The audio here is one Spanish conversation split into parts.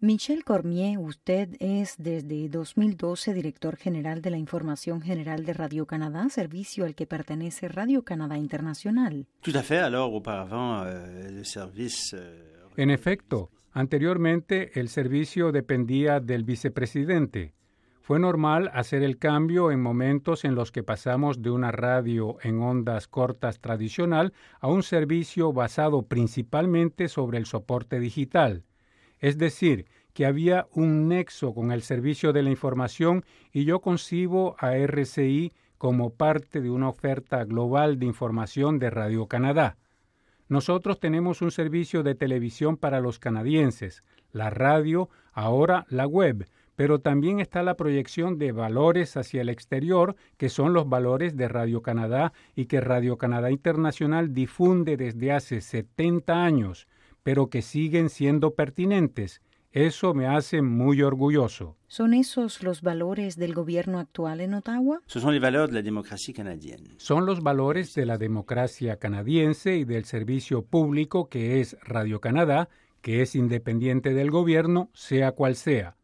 Michel Cormier, usted es desde 2012 director general de la Información General de Radio Canadá, servicio al que pertenece Radio Canadá Internacional. Euh, euh, en efecto, anteriormente el servicio dependía del vicepresidente. Fue normal hacer el cambio en momentos en los que pasamos de una radio en ondas cortas tradicional a un servicio basado principalmente sobre el soporte digital es decir, que había un nexo con el servicio de la información y yo concibo a RCI como parte de una oferta global de información de Radio Canadá. Nosotros tenemos un servicio de televisión para los canadienses, la radio, ahora la web, pero también está la proyección de valores hacia el exterior, que son los valores de Radio Canadá y que Radio Canadá Internacional difunde desde hace 70 años pero que siguen siendo pertinentes. Eso me hace muy orgulloso. ¿Son esos los valores del gobierno actual en Ottawa? Son los valores de la democracia canadiense. Son los valores de la democracia canadiense y del servicio público que es Radio Canadá, que es independiente del gobierno, sea cual sea.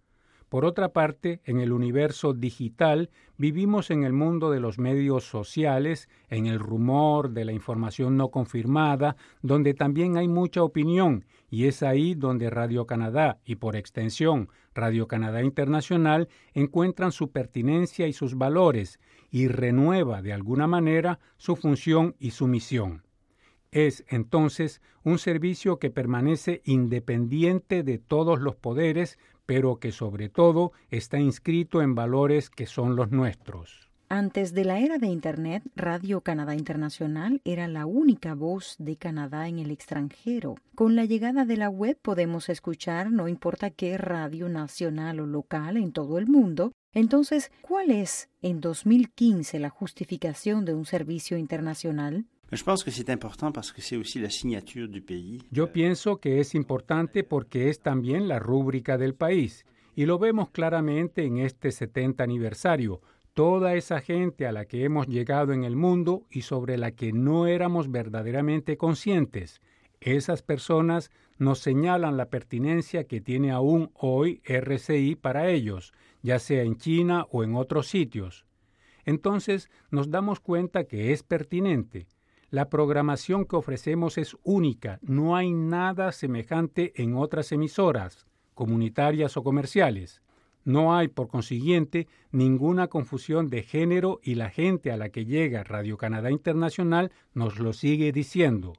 Por otra parte, en el universo digital vivimos en el mundo de los medios sociales, en el rumor, de la información no confirmada, donde también hay mucha opinión, y es ahí donde Radio Canadá y por extensión Radio Canadá Internacional encuentran su pertinencia y sus valores, y renueva de alguna manera su función y su misión. Es entonces un servicio que permanece independiente de todos los poderes, pero que sobre todo está inscrito en valores que son los nuestros. Antes de la era de Internet, Radio Canadá Internacional era la única voz de Canadá en el extranjero. Con la llegada de la web podemos escuchar no importa qué radio nacional o local en todo el mundo. Entonces, ¿cuál es en 2015 la justificación de un servicio internacional? Yo pienso que es importante porque es también la rúbrica del país. Y lo vemos claramente en este 70 aniversario. Toda esa gente a la que hemos llegado en el mundo y sobre la que no éramos verdaderamente conscientes. Esas personas nos señalan la pertinencia que tiene aún hoy RCI para ellos, ya sea en China o en otros sitios. Entonces nos damos cuenta que es pertinente la programación que ofrecemos es única, no hay nada semejante en otras emisoras, comunitarias o comerciales. No hay, por consiguiente, ninguna confusión de género y la gente a la que llega Radio Canadá Internacional nos lo sigue diciendo.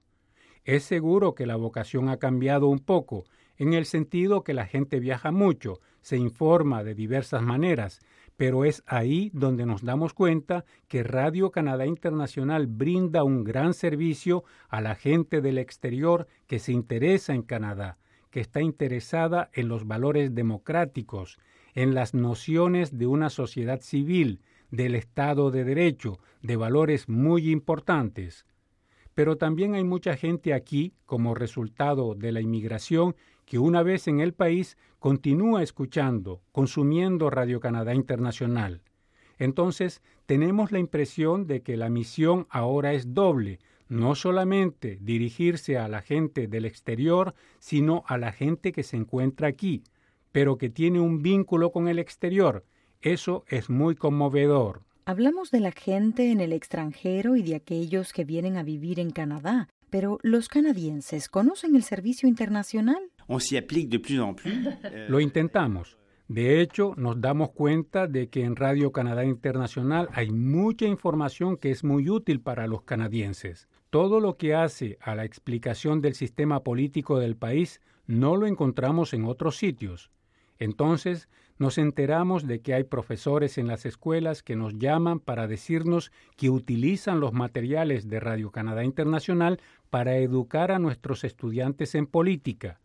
Es seguro que la vocación ha cambiado un poco, en el sentido que la gente viaja mucho, se informa de diversas maneras, pero es ahí donde nos damos cuenta que Radio Canadá Internacional brinda un gran servicio a la gente del exterior que se interesa en Canadá, que está interesada en los valores democráticos, en las nociones de una sociedad civil, del Estado de Derecho, de valores muy importantes. Pero también hay mucha gente aquí, como resultado de la inmigración, que una vez en el país continúa escuchando, consumiendo Radio Canadá Internacional. Entonces, tenemos la impresión de que la misión ahora es doble, no solamente dirigirse a la gente del exterior, sino a la gente que se encuentra aquí, pero que tiene un vínculo con el exterior. Eso es muy conmovedor. Hablamos de la gente en el extranjero y de aquellos que vienen a vivir en Canadá, pero ¿los canadienses conocen el servicio internacional? Lo intentamos. De hecho, nos damos cuenta de que en Radio Canadá Internacional hay mucha información que es muy útil para los canadienses. Todo lo que hace a la explicación del sistema político del país no lo encontramos en otros sitios. Entonces, nos enteramos de que hay profesores en las escuelas que nos llaman para decirnos que utilizan los materiales de Radio Canadá Internacional para educar a nuestros estudiantes en política.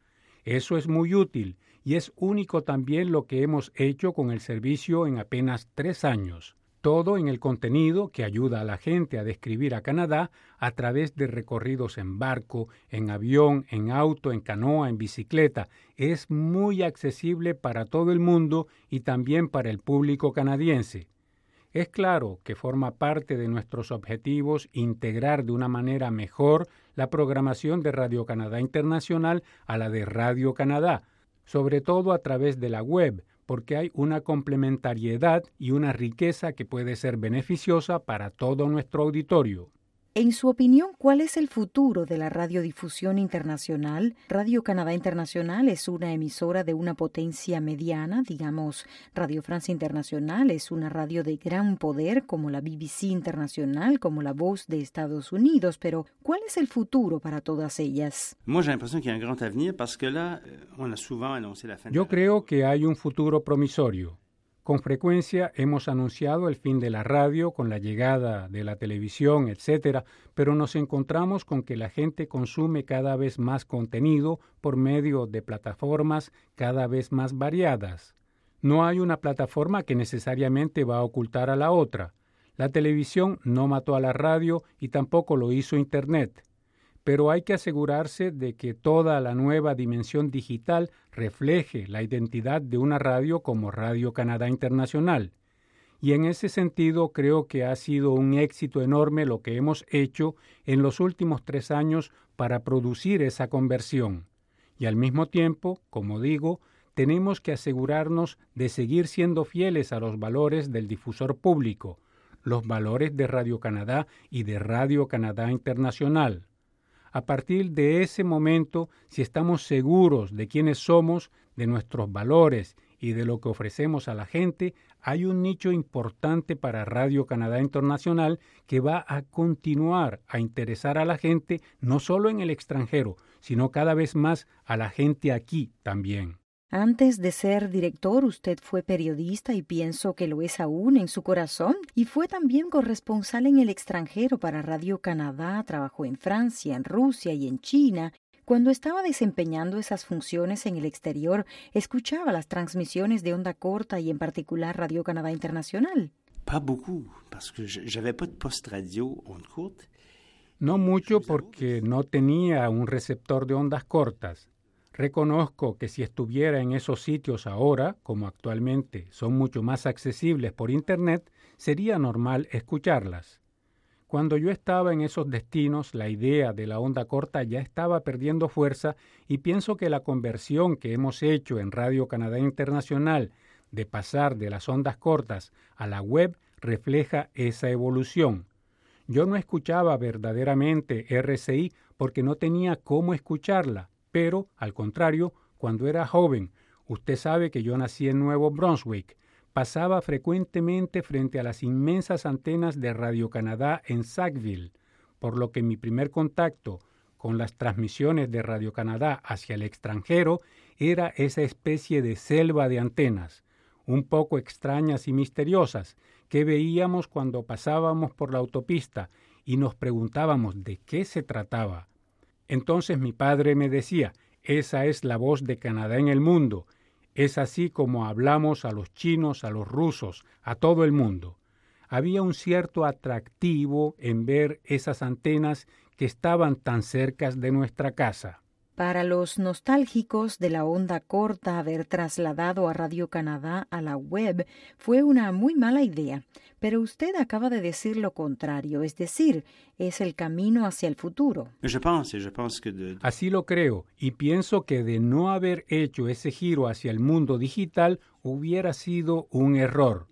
Eso es muy útil y es único también lo que hemos hecho con el servicio en apenas tres años. Todo en el contenido que ayuda a la gente a describir a Canadá a través de recorridos en barco, en avión, en auto, en canoa, en bicicleta. Es muy accesible para todo el mundo y también para el público canadiense. Es claro que forma parte de nuestros objetivos integrar de una manera mejor la programación de Radio Canadá Internacional a la de Radio Canadá, sobre todo a través de la web, porque hay una complementariedad y una riqueza que puede ser beneficiosa para todo nuestro auditorio. En su opinión, ¿cuál es el futuro de la radiodifusión internacional? Radio Canadá Internacional es una emisora de una potencia mediana, digamos, Radio Francia Internacional es una radio de gran poder como la BBC Internacional, como la Voz de Estados Unidos, pero ¿cuál es el futuro para todas ellas? Yo creo que hay un futuro promisorio. Con frecuencia hemos anunciado el fin de la radio con la llegada de la televisión, etc., pero nos encontramos con que la gente consume cada vez más contenido por medio de plataformas cada vez más variadas. No hay una plataforma que necesariamente va a ocultar a la otra. La televisión no mató a la radio y tampoco lo hizo Internet pero hay que asegurarse de que toda la nueva dimensión digital refleje la identidad de una radio como Radio Canadá Internacional. Y en ese sentido creo que ha sido un éxito enorme lo que hemos hecho en los últimos tres años para producir esa conversión. Y al mismo tiempo, como digo, tenemos que asegurarnos de seguir siendo fieles a los valores del difusor público, los valores de Radio Canadá y de Radio Canadá Internacional. A partir de ese momento, si estamos seguros de quiénes somos, de nuestros valores y de lo que ofrecemos a la gente, hay un nicho importante para Radio Canadá Internacional que va a continuar a interesar a la gente no solo en el extranjero, sino cada vez más a la gente aquí también. Antes de ser director, usted fue periodista y pienso que lo es aún en su corazón, y fue también corresponsal en el extranjero para Radio Canadá, trabajó en Francia, en Rusia y en China. Cuando estaba desempeñando esas funciones en el exterior, escuchaba las transmisiones de onda corta y en particular Radio Canadá Internacional. No mucho porque no tenía un receptor de ondas cortas. Reconozco que si estuviera en esos sitios ahora, como actualmente son mucho más accesibles por Internet, sería normal escucharlas. Cuando yo estaba en esos destinos, la idea de la onda corta ya estaba perdiendo fuerza y pienso que la conversión que hemos hecho en Radio Canadá Internacional de pasar de las ondas cortas a la web refleja esa evolución. Yo no escuchaba verdaderamente RCI porque no tenía cómo escucharla, pero, al contrario, cuando era joven, usted sabe que yo nací en Nuevo Brunswick, pasaba frecuentemente frente a las inmensas antenas de Radio Canadá en Sackville, por lo que mi primer contacto con las transmisiones de Radio Canadá hacia el extranjero era esa especie de selva de antenas, un poco extrañas y misteriosas, que veíamos cuando pasábamos por la autopista y nos preguntábamos de qué se trataba. Entonces mi padre me decía, esa es la voz de Canadá en el mundo, es así como hablamos a los chinos, a los rusos, a todo el mundo. Había un cierto atractivo en ver esas antenas que estaban tan cerca de nuestra casa. Para los nostálgicos de la onda corta, haber trasladado a Radio Canadá a la web fue una muy mala idea, pero usted acaba de decir lo contrario, es decir, es el camino hacia el futuro. Así lo creo, y pienso que de no haber hecho ese giro hacia el mundo digital hubiera sido un error.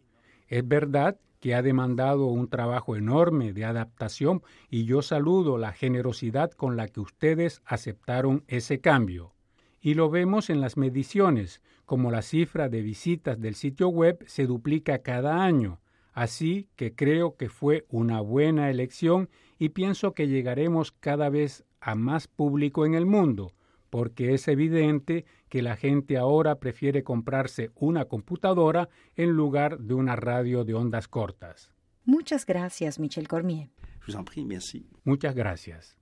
Es verdad que ha demandado un trabajo enorme de adaptación y yo saludo la generosidad con la que ustedes aceptaron ese cambio. Y lo vemos en las mediciones, como la cifra de visitas del sitio web se duplica cada año, así que creo que fue una buena elección y pienso que llegaremos cada vez a más público en el mundo, porque es evidente que la gente ahora prefiere comprarse una computadora en lugar de una radio de ondas cortas. Muchas gracias, Michel Cormier. Muchas gracias.